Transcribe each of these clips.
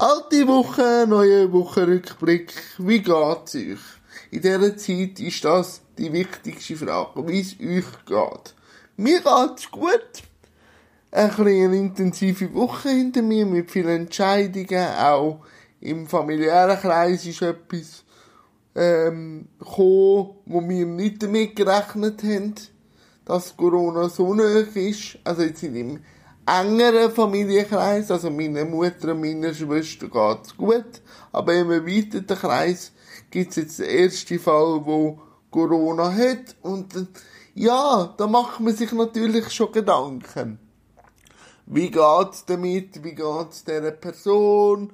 Alte Woche, neue Wochenrückblick. Wie geht's euch? In dieser Zeit ist das die wichtigste Frage, wie es euch geht. Mir geht's gut. Ein eine intensive Woche hinter mir mit vielen Entscheidungen. Auch im familiären Kreis ist etwas ähm, gekommen, wo wir nicht damit gerechnet haben, dass Corona so nahe ist. Also jetzt in dem engeren Familienkreis, also meiner Mutter und meiner Schwester geht's gut, aber im erweiterten Kreis gibt's jetzt den ersten Fall, wo Corona hat und ja, da macht man sich natürlich schon Gedanken. Wie geht's damit? Wie geht's dieser Person?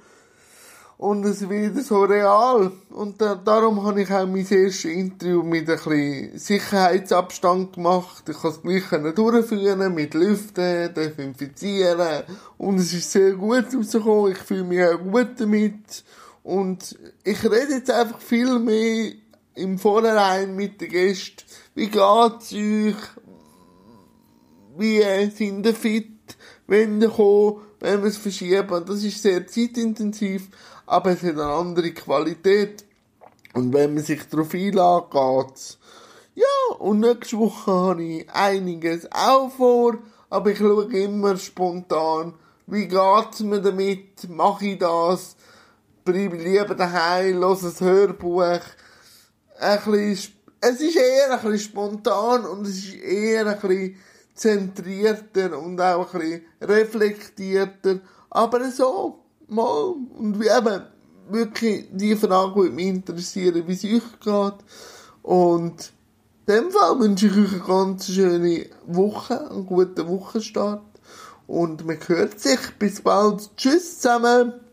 Und es wird so real. Und da, darum habe ich auch mein erstes Interview mit ein bisschen Sicherheitsabstand gemacht. Ich konnte es gleich durchführen, mit Lüften, desinfizieren. Und es ist sehr gut rausgekommen. Ich fühle mich auch gut damit. Und ich rede jetzt einfach viel mehr im Vorhinein mit den Gästen. Wie geht's euch? Wie sind ihr fit? Wenn kommt, wenn wir es verschieben. Das ist sehr zeitintensiv aber es hat eine andere Qualität. Und wenn man sich darauf einlässt, geht's. Ja, und nächste Woche habe ich einiges auch vor, aber ich schaue immer spontan, wie geht's mir damit, mache ich das, bleibe lieber daheim, höre ein Hörbuch, ein bisschen, es ist eher ein bisschen spontan und es ist eher ein bisschen zentrierter und auch ein bisschen reflektierter, aber so, mal, und wie eben, wirklich die Frage würde mich interessieren, wie es euch geht. Und in dem Fall wünsche ich euch eine ganz schöne Woche, einen guten Wochenstart. Und man hört sich. Bis bald. Tschüss zusammen.